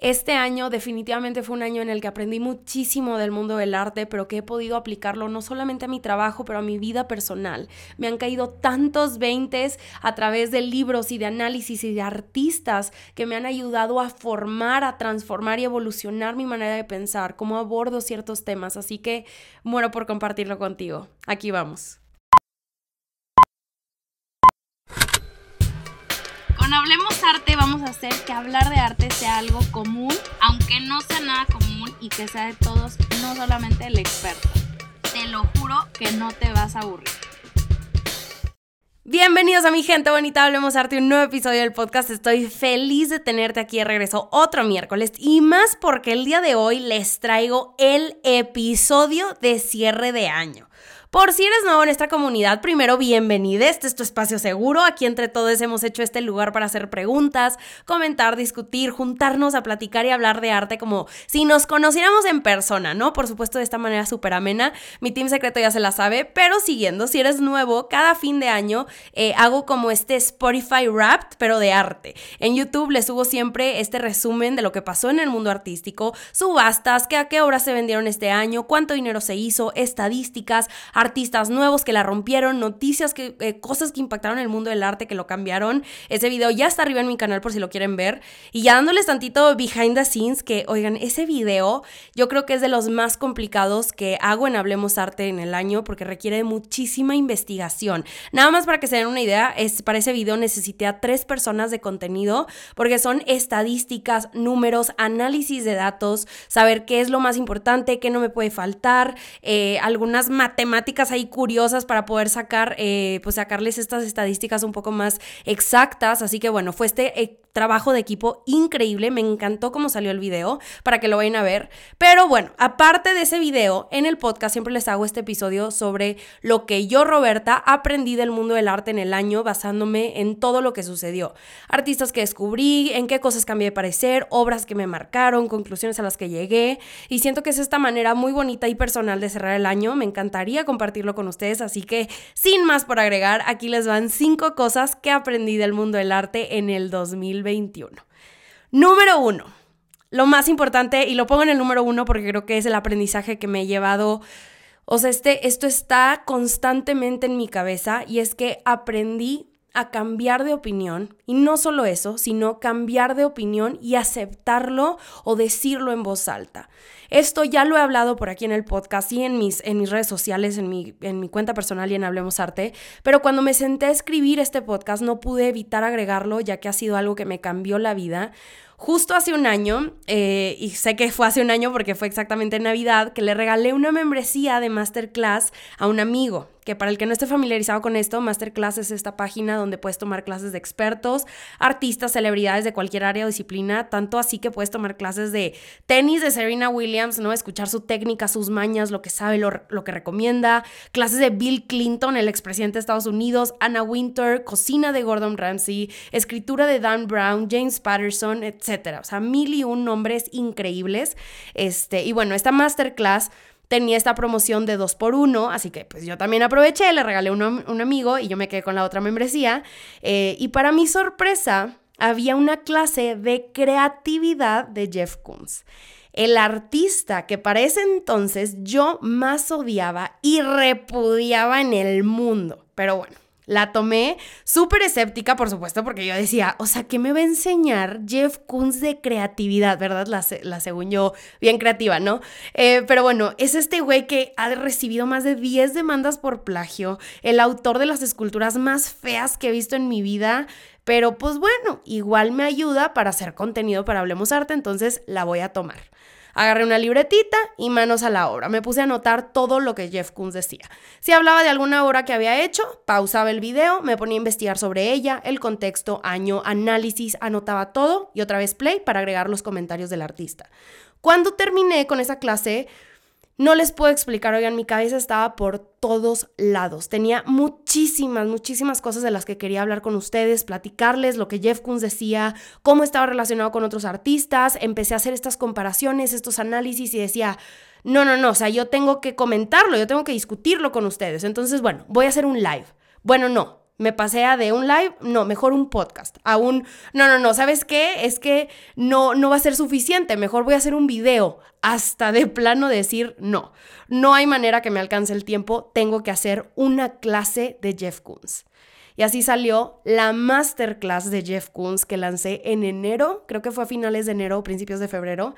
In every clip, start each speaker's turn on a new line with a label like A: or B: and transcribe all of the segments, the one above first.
A: Este año definitivamente fue un año en el que aprendí muchísimo del mundo del arte, pero que he podido aplicarlo no solamente a mi trabajo, pero a mi vida personal. Me han caído tantos veintes a través de libros y de análisis y de artistas que me han ayudado a formar, a transformar y evolucionar mi manera de pensar, cómo abordo ciertos temas. Así que muero por compartirlo contigo. Aquí vamos. Hablemos Arte vamos a hacer que hablar de arte sea algo común, aunque no sea nada común y que sea de todos, no solamente el experto. Te lo juro que no te vas a aburrir. Bienvenidos a mi gente bonita, Hablemos Arte, un nuevo episodio del podcast. Estoy feliz de tenerte aquí de regreso otro miércoles y más porque el día de hoy les traigo el episodio de cierre de año. Por si eres nuevo en esta comunidad, primero bienvenido. Este es tu espacio seguro. Aquí entre todos hemos hecho este lugar para hacer preguntas, comentar, discutir, juntarnos a platicar y hablar de arte como si nos conociéramos en persona, ¿no? Por supuesto, de esta manera súper amena. Mi team secreto ya se la sabe, pero siguiendo, si eres nuevo, cada fin de año eh, hago como este Spotify Wrapped, pero de arte. En YouTube les subo siempre este resumen de lo que pasó en el mundo artístico, subastas, que a qué obras se vendieron este año, cuánto dinero se hizo, estadísticas, artistas nuevos que la rompieron, noticias, que, eh, cosas que impactaron el mundo del arte, que lo cambiaron. Ese video ya está arriba en mi canal por si lo quieren ver. Y ya dándoles tantito behind the scenes, que oigan, ese video yo creo que es de los más complicados que hago en Hablemos Arte en el año porque requiere muchísima investigación. Nada más para que se den una idea, es, para ese video necesité a tres personas de contenido porque son estadísticas, números, análisis de datos, saber qué es lo más importante, qué no me puede faltar, eh, algunas matemáticas ahí curiosas para poder sacar, eh, pues sacarles estas estadísticas un poco más exactas. Así que bueno, fue este eh, trabajo de equipo increíble. Me encantó cómo salió el video para que lo vayan a ver. Pero bueno, aparte de ese video, en el podcast siempre les hago este episodio sobre lo que yo, Roberta, aprendí del mundo del arte en el año basándome en todo lo que sucedió. Artistas que descubrí, en qué cosas cambié de parecer, obras que me marcaron, conclusiones a las que llegué. Y siento que es esta manera muy bonita y personal de cerrar el año. Me encantaría compartirlo con ustedes. Así que, sin más por agregar, aquí les van cinco cosas que aprendí del mundo del arte en el 2021. Número uno. Lo más importante, y lo pongo en el número uno porque creo que es el aprendizaje que me he llevado o sea, este, esto está constantemente en mi cabeza y es que aprendí a cambiar de opinión y no solo eso, sino cambiar de opinión y aceptarlo o decirlo en voz alta. Esto ya lo he hablado por aquí en el podcast y en mis, en mis redes sociales, en mi, en mi cuenta personal y en Hablemos Arte, pero cuando me senté a escribir este podcast no pude evitar agregarlo ya que ha sido algo que me cambió la vida Justo hace un año, eh, y sé que fue hace un año porque fue exactamente en Navidad, que le regalé una membresía de masterclass a un amigo que para el que no esté familiarizado con esto, Masterclass es esta página donde puedes tomar clases de expertos, artistas, celebridades de cualquier área o disciplina, tanto así que puedes tomar clases de tenis de Serena Williams, ¿no? Escuchar su técnica, sus mañas, lo que sabe, lo, lo que recomienda, clases de Bill Clinton, el expresidente de Estados Unidos, Anna Winter, cocina de Gordon Ramsay, escritura de Dan Brown, James Patterson, etcétera. O sea, mil y un nombres increíbles. Este, y bueno, esta masterclass tenía esta promoción de dos por uno, así que pues yo también aproveché, le regalé a un amigo y yo me quedé con la otra membresía. Eh, y para mi sorpresa, había una clase de creatividad de Jeff Koons. El artista que para ese entonces yo más odiaba y repudiaba en el mundo. Pero bueno, la tomé súper escéptica, por supuesto, porque yo decía, o sea, ¿qué me va a enseñar Jeff Koons de creatividad? ¿Verdad? La, la según yo, bien creativa, ¿no? Eh, pero bueno, es este güey que ha recibido más de 10 demandas por plagio, el autor de las esculturas más feas que he visto en mi vida. Pero pues bueno, igual me ayuda para hacer contenido para Hablemos Arte, entonces la voy a tomar. Agarré una libretita y manos a la obra. Me puse a anotar todo lo que Jeff Koons decía. Si hablaba de alguna obra que había hecho, pausaba el video, me ponía a investigar sobre ella, el contexto, año, análisis, anotaba todo y otra vez play para agregar los comentarios del artista. Cuando terminé con esa clase, no les puedo explicar, oigan, mi cabeza estaba por todos lados. Tenía muchísimas, muchísimas cosas de las que quería hablar con ustedes, platicarles lo que Jeff Koons decía, cómo estaba relacionado con otros artistas. Empecé a hacer estas comparaciones, estos análisis y decía, no, no, no, o sea, yo tengo que comentarlo, yo tengo que discutirlo con ustedes. Entonces, bueno, voy a hacer un live. Bueno, no, Me pasé a de un live, no, mejor un podcast. A un, no, no, no, ¿sabes qué? Es que no, no va a ser suficiente, mejor voy a hacer un video. Hasta de plano decir, no, no hay manera que me alcance el tiempo, tengo que hacer una clase de Jeff Koons. Y así salió la masterclass de Jeff Koons que lancé en enero, creo que fue a finales de enero o principios de febrero.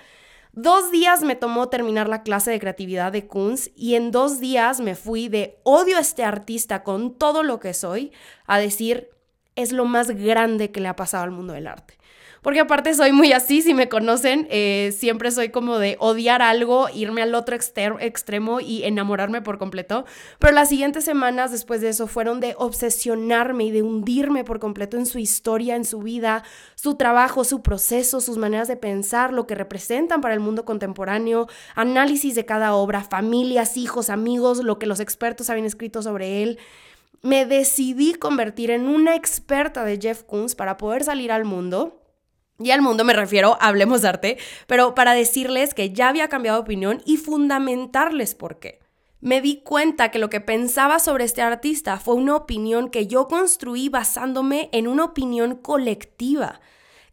A: Dos días me tomó terminar la clase de creatividad de Kunz y en dos días me fui de odio a este artista con todo lo que soy a decir es lo más grande que le ha pasado al mundo del arte porque aparte soy muy así, si me conocen, eh, siempre soy como de odiar algo, irme al otro extremo y enamorarme por completo, pero las siguientes semanas después de eso fueron de obsesionarme y de hundirme por completo en su historia, en su vida, su trabajo, su proceso, sus maneras de pensar, lo que representan para el mundo contemporáneo, análisis de cada obra, familias, hijos, amigos, lo que los expertos habían escrito sobre él. Me decidí convertir en una experta de Jeff Koons para poder salir al mundo y al mundo me refiero, hablemos de arte, pero para decirles que ya había cambiado de opinión y fundamentarles por qué. Me di cuenta que lo que pensaba sobre este artista fue una opinión que yo construí basándome en una opinión colectiva,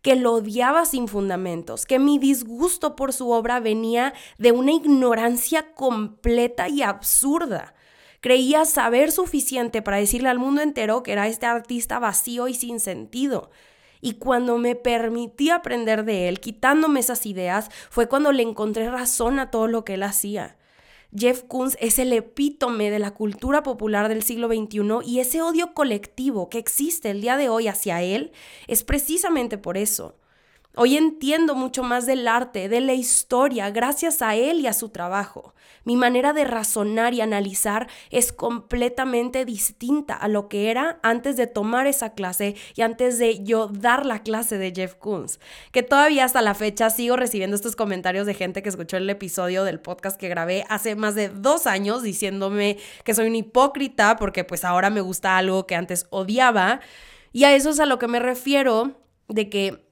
A: que lo odiaba sin fundamentos, que mi disgusto por su obra venía de una ignorancia completa y absurda. Creía saber suficiente para decirle al mundo entero que era este artista vacío y sin sentido. Y cuando me permití aprender de él, quitándome esas ideas, fue cuando le encontré razón a todo lo que él hacía. Jeff Koons es el epítome de la cultura popular del siglo XXI y ese odio colectivo que existe el día de hoy hacia él es precisamente por eso. Hoy entiendo mucho más del arte, de la historia, gracias a él y a su trabajo. Mi manera de razonar y analizar es completamente distinta a lo que era antes de tomar esa clase y antes de yo dar la clase de Jeff Koons. Que todavía hasta la fecha sigo recibiendo estos comentarios de gente que escuchó el episodio del podcast que grabé hace más de dos años diciéndome que soy un hipócrita porque pues ahora me gusta algo que antes odiaba. Y a eso es a lo que me refiero de que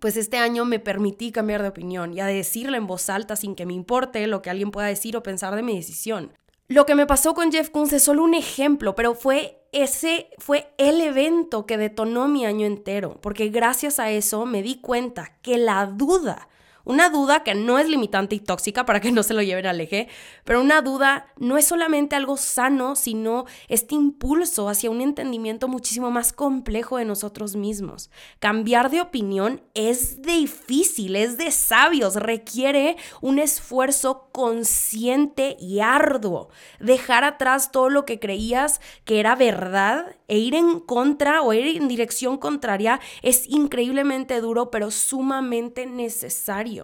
A: pues este año me permití cambiar de opinión y a decirle en voz alta sin que me importe lo que alguien pueda decir o pensar de mi decisión. Lo que me pasó con Jeff Koons es solo un ejemplo, pero fue ese fue el evento que detonó mi año entero, porque gracias a eso me di cuenta que la duda una duda que no es limitante y tóxica para que no se lo lleven al eje, pero una duda no es solamente algo sano, sino este impulso hacia un entendimiento muchísimo más complejo de nosotros mismos. Cambiar de opinión es difícil, es de sabios, requiere un esfuerzo consciente y arduo. Dejar atrás todo lo que creías que era verdad e ir en contra o ir en dirección contraria es increíblemente duro, pero sumamente necesario.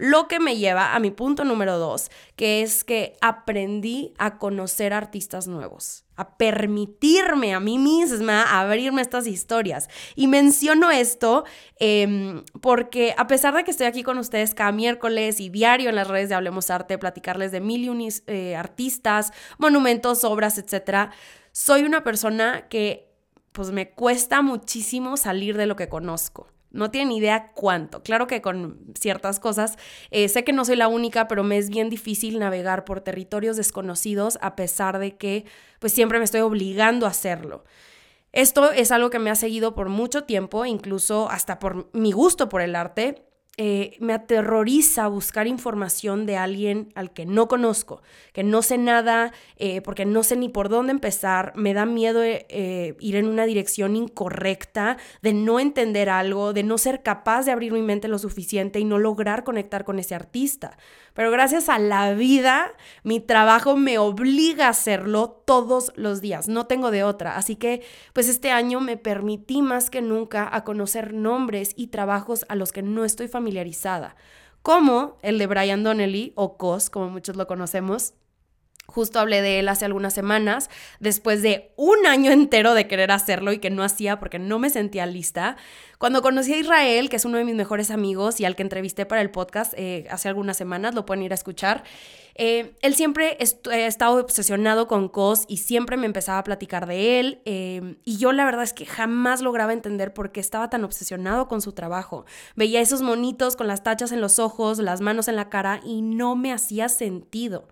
A: Lo que me lleva a mi punto número dos, que es que aprendí a conocer artistas nuevos, a permitirme a mí misma abrirme estas historias. Y menciono esto em, porque a pesar de que estoy aquí con ustedes cada miércoles y diario en las redes de Hablemos Arte, platicarles de mil eh, artistas, monumentos, obras, etcétera, soy una persona que pues me cuesta muchísimo salir de lo que conozco. No tienen idea cuánto. Claro que con ciertas cosas, eh, sé que no soy la única, pero me es bien difícil navegar por territorios desconocidos a pesar de que pues siempre me estoy obligando a hacerlo. Esto es algo que me ha seguido por mucho tiempo, incluso hasta por mi gusto por el arte. Eh, me aterroriza buscar información de alguien al que no conozco, que no sé nada, eh, porque no sé ni por dónde empezar, me da miedo eh, ir en una dirección incorrecta, de no entender algo, de no ser capaz de abrir mi mente lo suficiente y no lograr conectar con ese artista. Pero gracias a la vida, mi trabajo me obliga a hacerlo todos los días, no tengo de otra. Así que, pues este año me permití más que nunca a conocer nombres y trabajos a los que no estoy familiarizada, como el de Brian Donnelly o Cos, como muchos lo conocemos, Justo hablé de él hace algunas semanas, después de un año entero de querer hacerlo y que no hacía porque no me sentía lista. Cuando conocí a Israel, que es uno de mis mejores amigos y al que entrevisté para el podcast eh, hace algunas semanas, lo pueden ir a escuchar, eh, él siempre ha estado obsesionado con COS y siempre me empezaba a platicar de él. Eh, y yo la verdad es que jamás lograba entender por qué estaba tan obsesionado con su trabajo. Veía esos monitos con las tachas en los ojos, las manos en la cara y no me hacía sentido.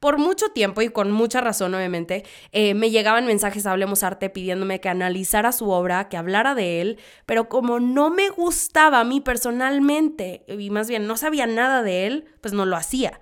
A: Por mucho tiempo y con mucha razón, obviamente, eh, me llegaban mensajes a Hablemos Arte pidiéndome que analizara su obra, que hablara de él, pero como no me gustaba a mí personalmente, y más bien no sabía nada de él, pues no lo hacía.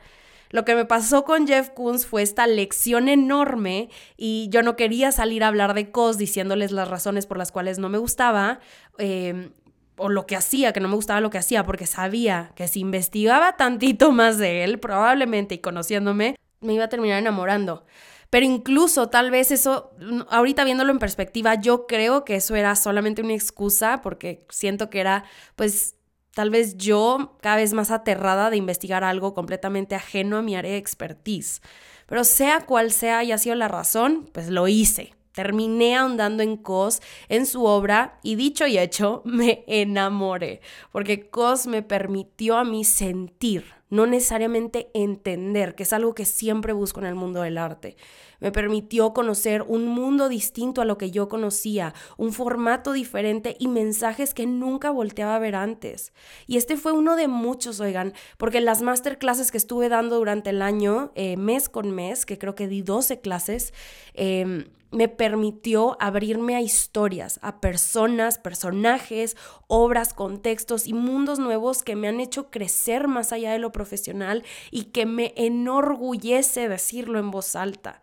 A: Lo que me pasó con Jeff Koons fue esta lección enorme y yo no quería salir a hablar de COS diciéndoles las razones por las cuales no me gustaba. Eh, o lo que hacía, que no me gustaba lo que hacía, porque sabía que si investigaba tantito más de él, probablemente y conociéndome, me iba a terminar enamorando. Pero incluso tal vez eso, ahorita viéndolo en perspectiva, yo creo que eso era solamente una excusa porque siento que era pues tal vez yo cada vez más aterrada de investigar algo completamente ajeno a mi área de expertise. Pero sea cual sea haya sido la razón, pues lo hice. Terminé ahondando en Cos, en su obra, y dicho y hecho, me enamoré, porque Cos me permitió a mí sentir, no necesariamente entender, que es algo que siempre busco en el mundo del arte. Me permitió conocer un mundo distinto a lo que yo conocía, un formato diferente y mensajes que nunca volteaba a ver antes. Y este fue uno de muchos, oigan, porque las masterclasses que estuve dando durante el año, eh, mes con mes, que creo que di 12 clases, eh, me permitió abrirme a historias, a personas, personajes, obras, contextos y mundos nuevos que me han hecho crecer más allá de lo profesional y que me enorgullece decirlo en voz alta.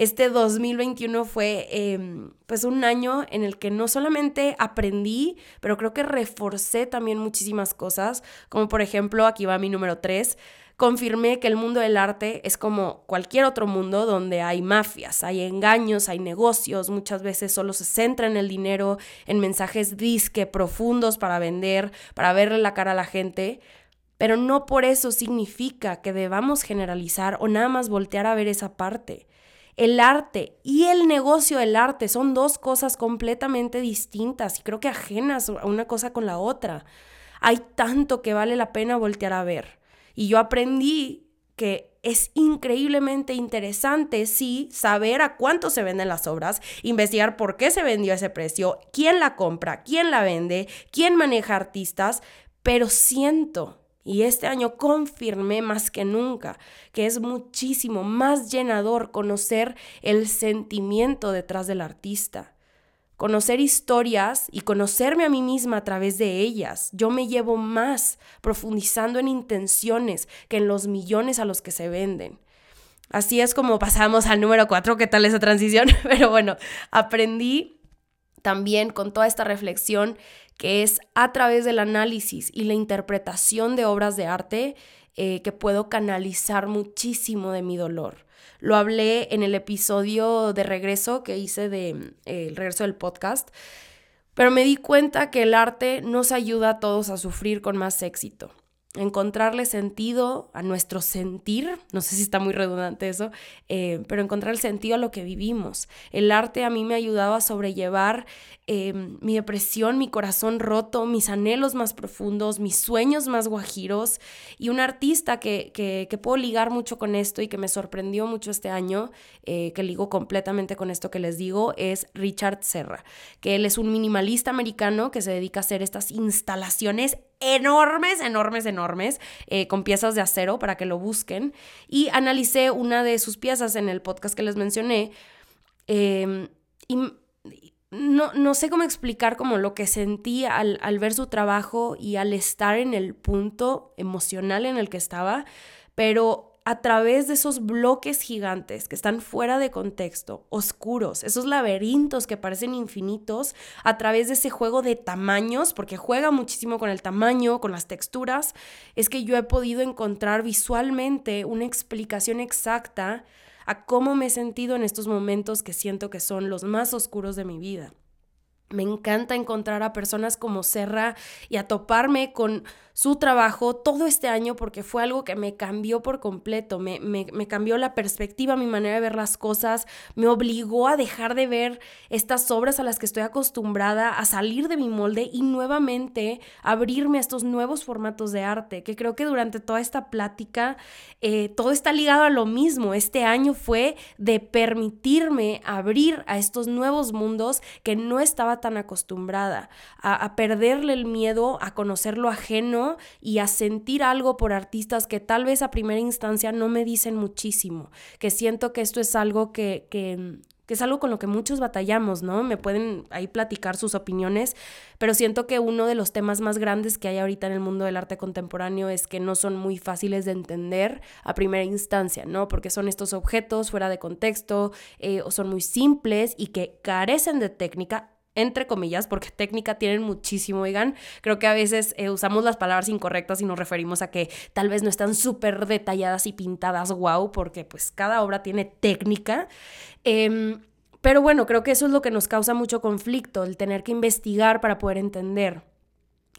A: Este 2021 fue em, pues un año en el que no solamente aprendí, pero creo que reforcé también muchísimas cosas, como por ejemplo, aquí va mi número 3, confirmé que el mundo del arte es como cualquier otro mundo donde hay mafias, hay engaños, hay negocios, muchas veces solo se centra en el dinero, en mensajes disque profundos para vender, para verle la cara a la gente, pero no por eso significa que debamos generalizar o nada más voltear a ver esa parte. El arte y el negocio del arte son dos cosas completamente distintas y creo que ajenas a una cosa con la otra. Hay tanto que vale la pena voltear a ver. Y yo aprendí que es increíblemente interesante, sí, saber a cuánto se venden las obras, investigar por qué se vendió ese precio, quién la compra, quién la vende, quién maneja artistas, pero siento, y este año confirmé más que nunca que es muchísimo más llenador conocer el sentimiento detrás del artista conocer historias y conocerme a mí misma a través de ellas. Yo me llevo más profundizando en intenciones que en los millones a los que se venden. Así es como pasamos al número cuatro. ¿Qué tal esa transición? Pero bueno, aprendí también con toda esta reflexión que es a través del análisis y la interpretación de obras de arte eh, que puedo canalizar muchísimo de mi dolor. Lo hablé en el episodio de regreso que hice de eh, el regreso del podcast, pero me di cuenta que el arte nos ayuda a todos a sufrir con más éxito encontrarle sentido a nuestro sentir, no sé si está muy redundante eso, eh, pero encontrar el sentido a lo que vivimos. El arte a mí me ha ayudado a sobrellevar em, mi depresión, mi corazón roto, mis anhelos más profundos, mis sueños más guajiros y un artista que, que, puedo ligar mucho con esto y que me sorprendió mucho este año, eh, que ligo completamente con esto que les digo, es Richard Serra, que él es un minimalista americano que se dedica a hacer estas instalaciones enormes, enormes, enormes, eh, con piezas de acero para que lo busquen. Y analicé una de sus piezas en el podcast que les mencioné. Em, y no, no, sé cómo explicar como lo que sentí al, al ver su trabajo y al estar en el punto emocional en el que estaba, pero a través de esos bloques gigantes que están fuera de contexto, oscuros, esos laberintos que parecen infinitos, a través de ese juego de tamaños, porque juega muchísimo con el tamaño, con las texturas, es que yo he podido encontrar visualmente una explicación exacta a cómo me he sentido en estos momentos que siento que son los más oscuros de mi vida. Me encanta encontrar a personas como Serra y a toparme con su trabajo todo este año porque fue algo que me cambió por completo, me, me, cambió la perspectiva, mi manera de ver las cosas, me obligó a dejar de ver estas obras a las que estoy acostumbrada, a salir de mi molde y nuevamente abrirme a estos nuevos formatos de arte, que creo que durante toda esta plática eh, todo está ligado a lo mismo. Este año fue de permitirme abrir a estos nuevos mundos que no estaba tan acostumbrada a, a, perderle el miedo a conocer lo ajeno y a sentir algo por artistas que tal vez a primera instancia no me dicen muchísimo, que siento que esto es algo que, que es algo con lo que muchos batallamos, ¿no? Me pueden ahí platicar sus opiniones, pero siento que uno de los temas más grandes que hay ahorita en el mundo del arte contemporáneo es que no son muy fáciles de entender a primera instancia, ¿no? Porque son estos objetos fuera de contexto eh, o son muy simples y que carecen de técnica entre comillas, porque técnica tienen muchísimo, oigan. Creo que a veces eh, usamos las palabras incorrectas y nos referimos a que tal vez no están súper detalladas y pintadas, wow, porque pues cada obra tiene técnica. Em, pero bueno, creo que eso es lo que nos causa mucho conflicto, el tener que investigar para poder entender.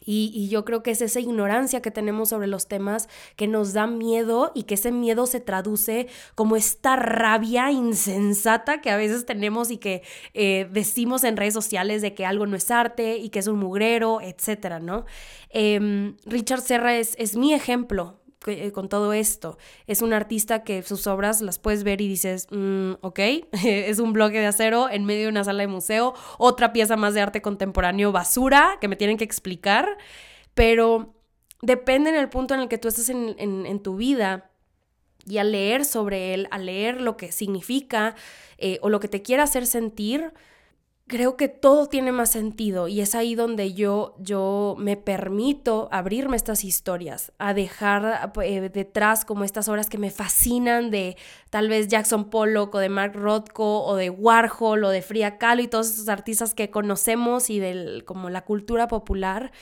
A: Y, yo creo que es esa ignorancia que tenemos sobre los temas que nos da miedo y que ese miedo se traduce como esta rabia insensata que a veces tenemos y que eh, decimos en redes sociales de que algo no es arte y que es un mugrero, etcétera, ¿no? Em, Richard Serra es, mi ejemplo con todo esto. Es un artista que sus obras las puedes ver y dices, mm, ok, es un bloque de acero en medio de una sala de museo, otra pieza más de arte contemporáneo basura que me tienen que explicar, pero depende en el punto en el que tú estás en, en, tu vida y al leer sobre él, al leer lo que significa eh, o lo que te quiere hacer sentir, creo que todo tiene más sentido y es ahí donde yo, yo me permito abrirme estas historias, a dejar eh, detrás como estas obras que me fascinan de tal vez Jackson Pollock o de Mark Rothko o de Warhol o de Frida Kahlo y todos esos artistas que conocemos y de como la cultura popular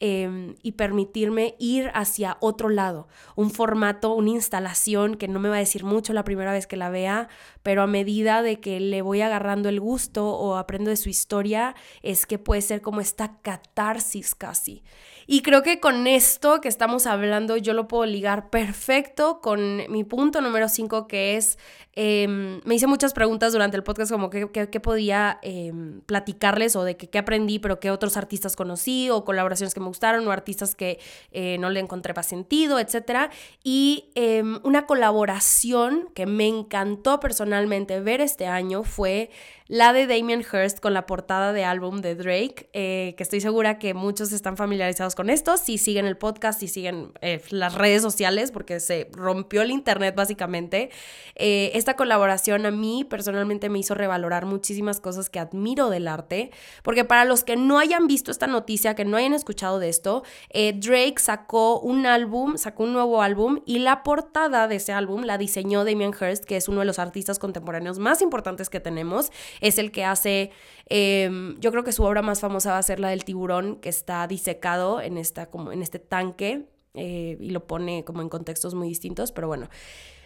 A: Em, y permitirme ir hacia otro lado, un formato, una instalación que no me va a decir mucho la primera vez que la vea, pero a medida de que le voy agarrando el gusto o aprendo de su historia, es que puede ser como esta catarsis casi. Y creo que con esto que estamos hablando yo lo puedo ligar perfecto con mi punto número 5 que es, em, me hice muchas preguntas durante el podcast como qué, podía em, platicarles o de qué aprendí, pero qué otros artistas conocí o colaboraciones que me gustaron o artistas que eh, no le encontré más sentido, etc. Y em, una colaboración que me encantó personalmente ver este año fue la de Damien Hirst con la portada de álbum de Drake, eh, que estoy segura que muchos están familiarizados con esto, si siguen el podcast, si siguen eh, las redes sociales, porque se rompió el internet básicamente. Eh, esta colaboración a mí personalmente me hizo revalorar muchísimas cosas que admiro del arte, porque para los que no hayan visto esta noticia, que no hayan escuchado de esto, Drake sacó un álbum, sacó un nuevo álbum y la portada de ese álbum la diseñó Damien Hirst, que es uno de los artistas contemporáneos más importantes que tenemos es el que hace, em, yo creo que su obra más famosa va a ser la del tiburón que está disecado en, esta, como en este tanque eh, y lo pone como en contextos muy distintos, pero bueno.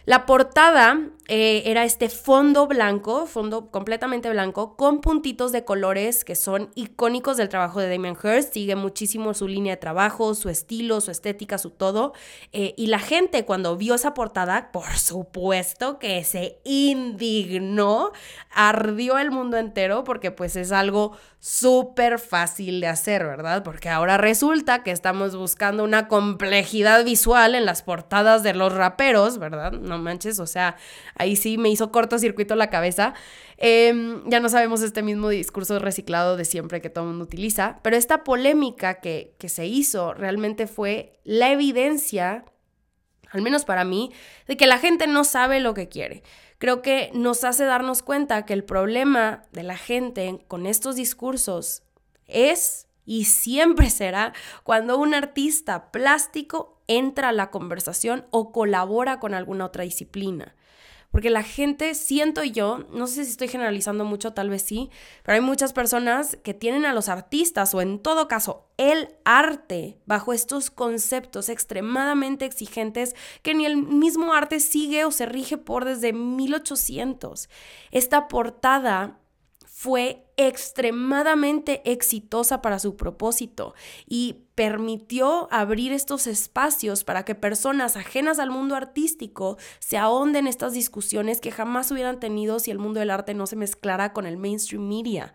A: La portada eh, era este fondo blanco, fondo completamente blanco, con puntitos de colores que son icónicos del trabajo de Damien Hirst. Sigue muchísimo su línea de trabajo, su estilo, su estética, su todo. Eh, y la gente cuando vio esa portada, por supuesto que se indignó, ardió el mundo entero porque pues es algo súper fácil de hacer, ¿verdad? Porque ahora resulta que estamos buscando una complejidad visual en las portadas de los raperos, ¿verdad? No manches, o sea, ahí sí me hizo cortocircuito la cabeza. Em, ya no sabemos este mismo discurso reciclado de siempre que todo el mundo utiliza, pero esta polémica que, que se hizo realmente fue la evidencia al menos para mí, de que la gente no sabe lo que quiere creo que nos hace darnos cuenta que el problema de la gente con estos discursos es y siempre será cuando un artista plástico entra a la conversación o colabora con alguna otra disciplina. Porque la gente, siento yo, no sé si estoy generalizando mucho, tal vez sí, pero hay muchas personas que tienen a los artistas o en todo caso el arte bajo estos conceptos extremadamente exigentes que ni el mismo arte sigue o se rige por desde 1800. Esta portada fue extremadamente exitosa para su propósito y permitió abrir estos espacios para que personas ajenas al mundo artístico se ahonden estas discusiones que jamás hubieran tenido si el mundo del arte no se mezclara con el mainstream media.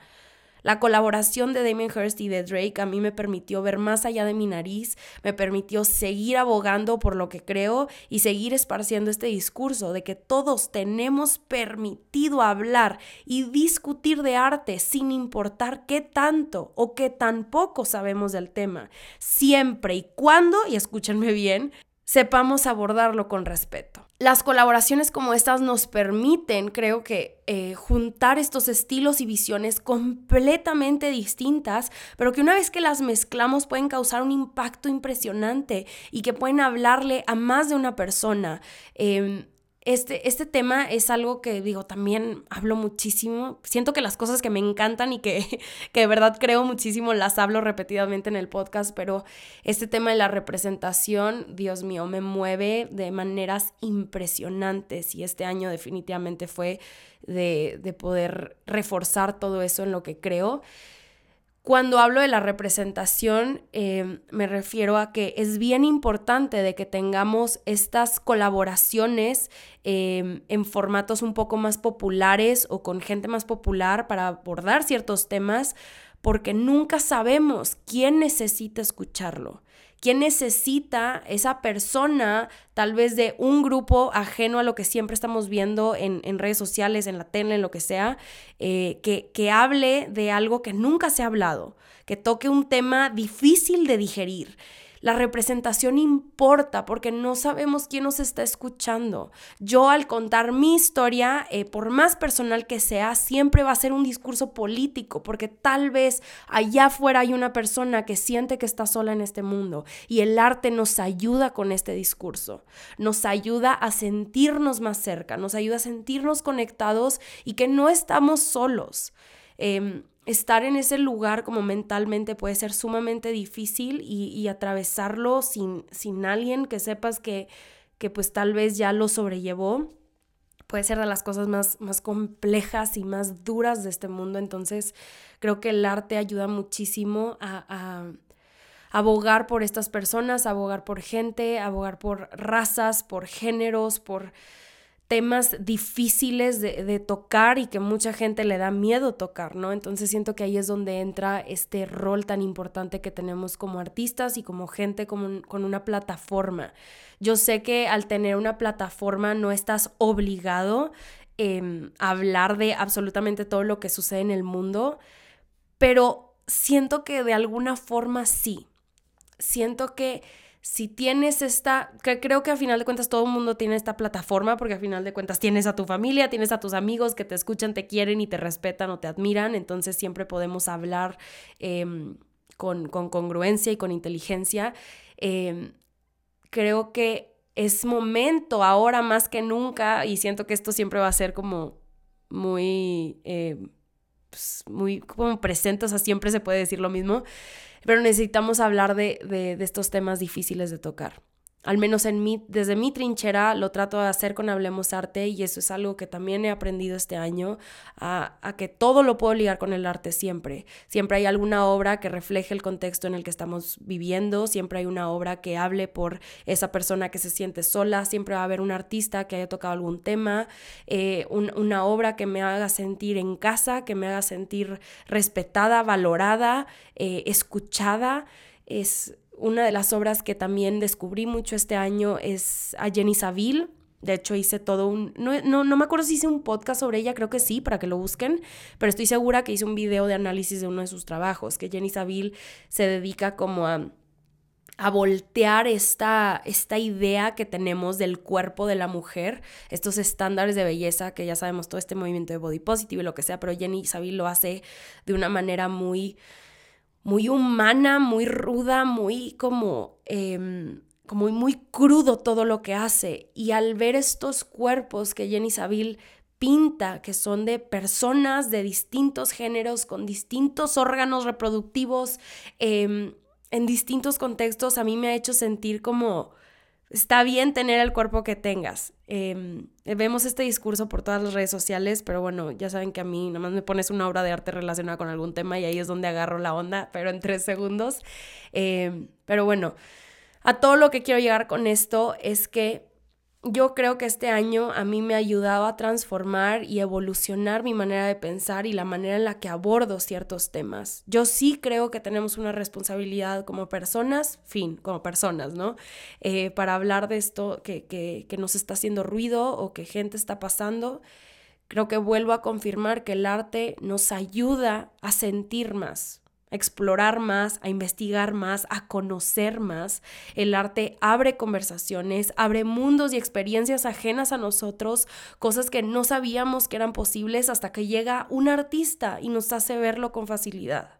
A: La colaboración de Damien Hirst y de Drake a mí me permitió ver más allá de mi nariz, me permitió seguir abogando por lo que creo y seguir esparciendo este discurso de que todos tenemos permitido hablar y discutir de arte sin importar qué tanto o qué tan poco sabemos del tema, siempre y cuando, y escúchenme bien, sepamos abordarlo con respeto. Las colaboraciones como estas nos permiten, creo que, eh, juntar estos estilos y visiones completamente distintas, pero que una vez que las mezclamos pueden causar un impacto impresionante y que pueden hablarle a más de una persona. Em, este, este tema es algo que digo, también hablo muchísimo. Siento que las cosas que me encantan y que, que de verdad creo muchísimo las hablo repetidamente en el podcast, pero este tema de la representación, Dios mío, me mueve de maneras impresionantes y este año definitivamente fue de, de poder reforzar todo eso en lo que creo. Cuando hablo de la representación, eh, me refiero a que es bien importante de que tengamos estas colaboraciones eh, en formatos un poco más populares o con gente más popular para abordar ciertos temas, porque nunca sabemos quién necesita escucharlo. ¿Quién necesita esa persona, tal vez de un grupo ajeno a lo que siempre estamos viendo en, redes sociales, en la tele, en lo que sea, eh, que, que hable de algo que nunca se ha hablado, que toque un tema difícil de digerir? La representación importa porque no sabemos quién nos está escuchando. Yo al contar mi historia, eh, por más personal que sea, siempre va a ser un discurso político porque tal vez allá afuera hay una persona que siente que está sola en este mundo y el arte nos ayuda con este discurso. Nos ayuda a sentirnos más cerca, nos ayuda a sentirnos conectados y que no estamos solos. Em, estar en ese lugar como mentalmente puede ser sumamente difícil y, atravesarlo sin, sin alguien que sepas que, que pues tal vez ya lo sobrellevó puede ser de las cosas más, más complejas y más duras de este mundo. Entonces, creo que el arte ayuda muchísimo a, a, abogar por estas personas, abogar por gente, abogar por razas, por géneros, por temas difíciles de, tocar y que mucha gente le da miedo tocar, ¿no? Entonces siento que ahí es donde entra este rol tan importante que tenemos como artistas y como gente con, con una plataforma. Yo sé que al tener una plataforma no estás obligado em, a hablar de absolutamente todo lo que sucede en el mundo, pero siento que de alguna forma sí. Siento que si tienes esta, que creo que a final de cuentas todo el mundo tiene esta plataforma, porque a final de cuentas tienes a tu familia, tienes a tus amigos que te escuchan, te quieren y te respetan o te admiran, entonces siempre podemos hablar em, con, congruencia y con inteligencia. Em, creo que es momento ahora más que nunca, y siento que esto siempre va a ser como muy, em, pues, muy como presente, o sea, siempre se puede decir lo mismo pero necesitamos hablar de, de, estos temas difíciles de tocar al menos en mí, desde mi trinchera, lo trato de hacer con Hablemos Arte y eso es algo que también he aprendido este año, a, que todo lo puedo ligar con el arte siempre. Siempre hay alguna obra que refleje el contexto en el que estamos viviendo, siempre hay una obra que hable por esa persona que se siente sola, siempre va a haber un artista que haya tocado algún tema, eh, una obra que me haga sentir en casa, que me haga sentir respetada, valorada, eh, escuchada. Es, una de las obras que también descubrí mucho este año es a Jenny Saville. De hecho, hice todo un... No, no, me acuerdo si hice un podcast sobre ella, creo que sí, para que lo busquen, pero estoy segura que hice un video de análisis de uno de sus trabajos, que Jenny Saville se dedica como a, a voltear esta, esta idea que tenemos del cuerpo de la mujer, estos estándares de belleza, que ya sabemos todo este movimiento de body positive y lo que sea, pero Jenny Saville lo hace de una manera muy muy humana, muy ruda, muy como, em, como muy crudo todo lo que hace. Y al ver estos cuerpos que Jenny Saville pinta, que son de personas de distintos géneros, con distintos órganos reproductivos, em, en distintos contextos, a mí me ha hecho sentir como está bien tener el cuerpo que tengas. Em, vemos este discurso por todas las redes sociales, pero bueno, ya saben que a mí nada más me pones una obra de arte relacionada con algún tema y ahí es donde agarro la onda, pero en tres segundos. Em, pero bueno, a todo lo que quiero llegar con esto es que yo creo que este año a mí me ha ayudado a transformar y evolucionar mi manera de pensar y la manera en la que abordo ciertos temas. Yo sí creo que tenemos una responsabilidad como personas, fin, como personas, ¿no? Eh, para hablar de esto que, que, que nos está haciendo ruido o que gente está pasando. Creo que vuelvo a confirmar que el arte nos ayuda a sentir más, a explorar más, a investigar más, a conocer más. El arte abre conversaciones, abre mundos y experiencias ajenas a nosotros, cosas que no sabíamos que eran posibles hasta que llega un artista y nos hace verlo con facilidad.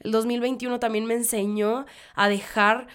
A: El 2021 también me enseñó a dejar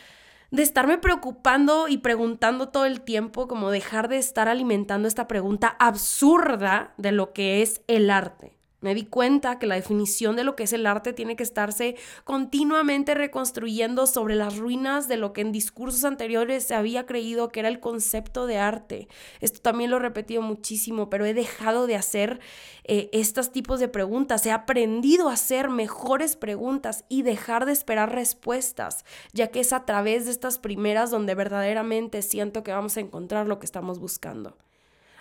A: de estarme preocupando y preguntando todo el tiempo, como dejar de estar alimentando esta pregunta absurda de lo que es el arte. Me di cuenta que la definición de lo que es el arte tiene que estarse continuamente reconstruyendo sobre las ruinas de lo que en discursos anteriores se había creído que era el concepto de arte. Esto también lo he repetido muchísimo, pero he dejado de hacer eh, estos tipos de preguntas. He aprendido a hacer mejores preguntas y dejar de esperar respuestas, ya que es a través de estas primeras donde verdaderamente siento que vamos a encontrar lo que estamos buscando.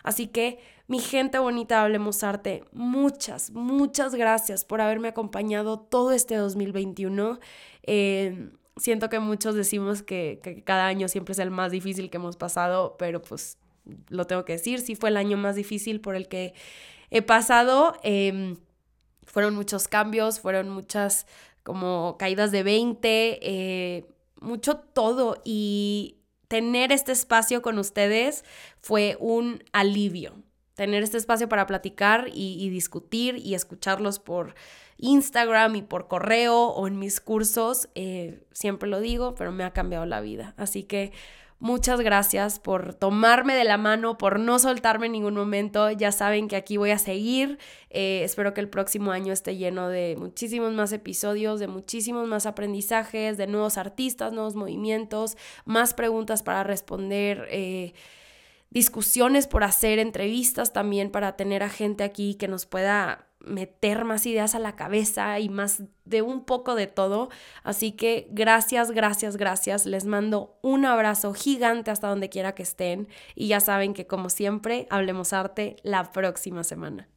A: Así que, mi gente bonita, hablemos arte, muchas, muchas gracias por haberme acompañado todo este 2021. Eh, siento que muchos decimos que, cada año siempre es el más difícil que hemos pasado, pero pues lo tengo que decir, sí fue el año más difícil por el que he pasado. Em, fueron muchos cambios, fueron muchas como caídas de 20, eh, mucho todo y tener este espacio con ustedes fue un alivio. Tener este espacio para platicar y, discutir y escucharlos por Instagram y por correo o en mis cursos, eh, siempre lo digo, pero me ha cambiado la vida. Así que Muchas gracias por tomarme de la mano, por no soltarme en ningún momento. Ya saben que aquí voy a seguir. Eh, espero que el próximo año esté lleno de muchísimos más episodios, de muchísimos más aprendizajes, de nuevos artistas, nuevos movimientos, más preguntas para responder. Eh, discusiones por hacer, entrevistas también para tener a gente aquí que nos pueda meter más ideas a la cabeza y más de un poco de todo. Así que gracias, gracias, gracias. Les mando un abrazo gigante hasta donde quiera que estén y ya saben que como siempre, hablemos arte la próxima semana.